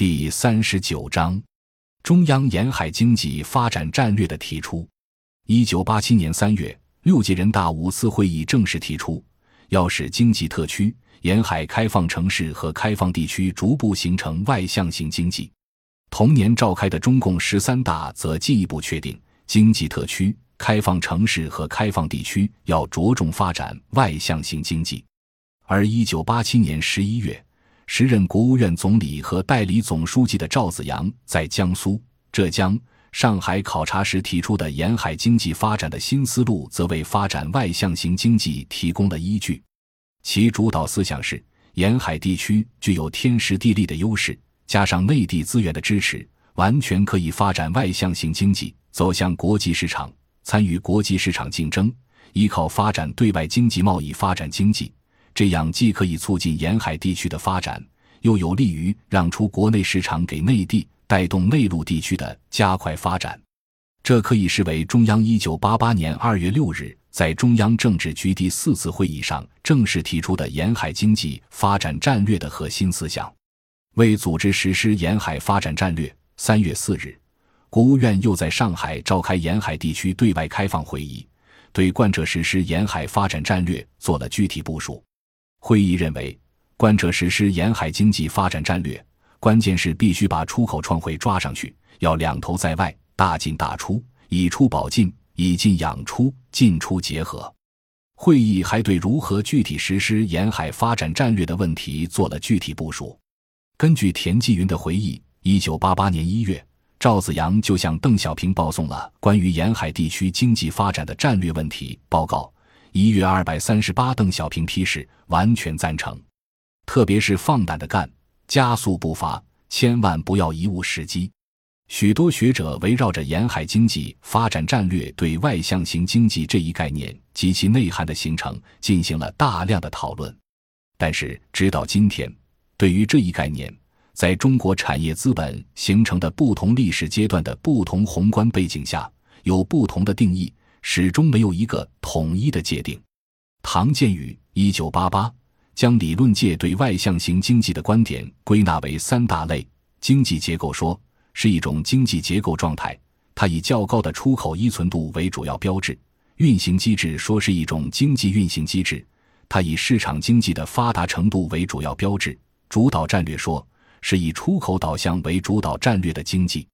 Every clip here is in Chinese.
第三十九章，中央沿海经济发展战略的提出。一九八七年三月，六届人大五次会议正式提出，要使经济特区、沿海开放城市和开放地区逐步形成外向型经济。同年召开的中共十三大则进一步确定，经济特区、开放城市和开放地区要着重发展外向型经济。而一九八七年十一月，时任国务院总理和代理总书记的赵紫阳在江苏、浙江、上海考察时提出的沿海经济发展的新思路，则为发展外向型经济提供了依据。其主导思想是：沿海地区具有天时地利的优势，加上内地资源的支持，完全可以发展外向型经济，走向国际市场，参与国际市场竞争，依靠发展对外经济贸易发展经济。这样既可以促进沿海地区的发展，又有利于让出国内市场给内地，带动内陆地区的加快发展。这可以视为中央一九八八年二月六日在中央政治局第四次会议上正式提出的沿海经济发展战略的核心思想。为组织实施沿海发展战略，三月四日，国务院又在上海召开沿海地区对外开放会议，对贯彻实施沿海发展战略做了具体部署。会议认为，贯彻实施沿海经济发展战略，关键是必须把出口创汇抓上去，要两头在外，大进大出，以出保进，以进养出，进出结合。会议还对如何具体实施沿海发展战略的问题做了具体部署。根据田纪云的回忆，一九八八年一月，赵紫阳就向邓小平报送了关于沿海地区经济发展的战略问题报告。一月二百三十八，邓小平批示完全赞成，特别是放胆的干，加速步伐，千万不要贻误时机。许多学者围绕着沿海经济发展战略对外向型经济这一概念及其内涵的形成进行了大量的讨论。但是，直到今天，对于这一概念，在中国产业资本形成的不同历史阶段的不同宏观背景下，有不同的定义。始终没有一个统一的界定。唐建宇一九八八将理论界对外向型经济的观点归纳为三大类：经济结构说是一种经济结构状态，它以较高的出口依存度为主要标志；运行机制说是一种经济运行机制，它以市场经济的发达程度为主要标志；主导战略说是以出口导向为主导战略的经济。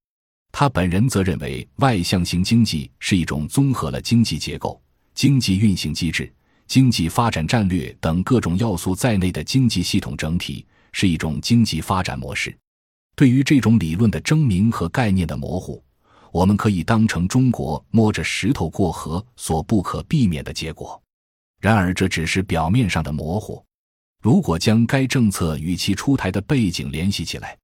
他本人则认为，外向型经济是一种综合了经济结构、经济运行机制、经济发展战略等各种要素在内的经济系统整体，是一种经济发展模式。对于这种理论的争鸣和概念的模糊，我们可以当成中国摸着石头过河所不可避免的结果。然而，这只是表面上的模糊。如果将该政策与其出台的背景联系起来，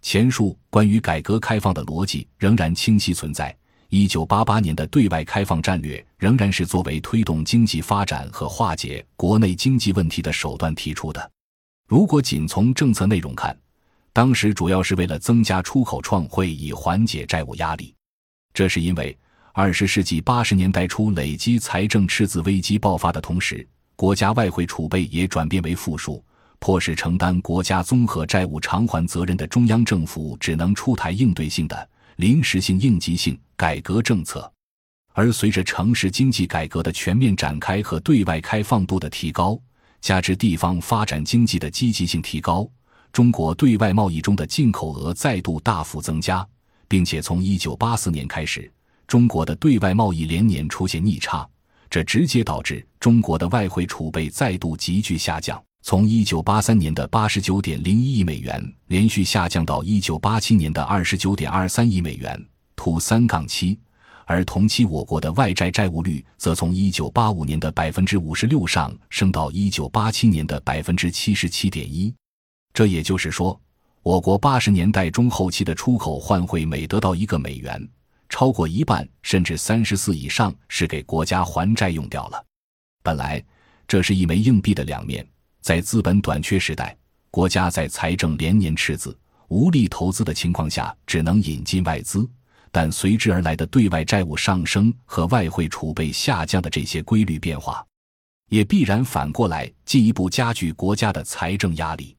前述关于改革开放的逻辑仍然清晰存在。一九八八年的对外开放战略仍然是作为推动经济发展和化解国内经济问题的手段提出的。如果仅从政策内容看，当时主要是为了增加出口创汇以缓解债务压力。这是因为二十世纪八十年代初累积财政赤字危机爆发的同时，国家外汇储备也转变为负数。迫使承担国家综合债务偿还责任的中央政府只能出台应对性的、临时性、应急性改革政策，而随着城市经济改革的全面展开和对外开放度的提高，加之地方发展经济的积极性提高，中国对外贸易中的进口额再度大幅增加，并且从一九八四年开始，中国的对外贸易连年出现逆差，这直接导致中国的外汇储备再度急剧下降。从一九八三年的八十九点零一亿美元连续下降到一九八七年的二十九点二三亿美元（图三杠七），而同期我国的外债债务率则从一九八五年的百分之五十六上升到一九八七年的百分之七十七点一。这也就是说，我国八十年代中后期的出口换汇每得到一个美元，超过一半甚至三十四以上是给国家还债用掉了。本来这是一枚硬币的两面。在资本短缺时代，国家在财政连年赤字、无力投资的情况下，只能引进外资，但随之而来的对外债务上升和外汇储备下降的这些规律变化，也必然反过来进一步加剧国家的财政压力。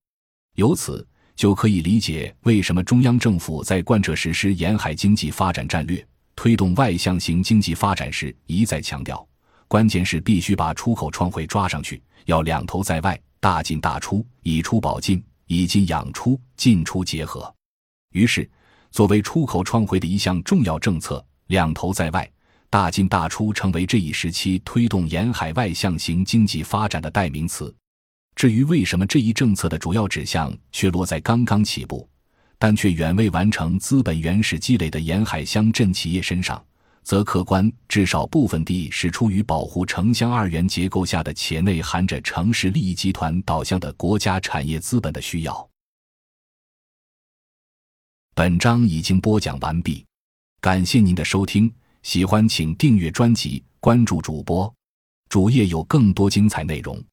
由此，就可以理解为什么中央政府在贯彻实施沿海经济发展战略、推动外向型经济发展时一再强调，关键是必须把出口创汇抓上去，要两头在外，大进大出，以出保进，以进养出，进出结合。于是，作为出口创汇的一项重要政策，两头在外。大进大出成为这一时期推动沿海外向型经济发展的代名词。至于为什么这一政策的主要指向却落在刚刚起步，但却远未完成资本原始积累的沿海乡镇企业身上，则客观至少部分地是出于保护城乡二元结构下的且内含着城市利益集团导向的国家产业资本的需要。本章已经播讲完毕，感谢您的收听。喜欢请订阅专辑，关注主播，主页有更多精彩内容。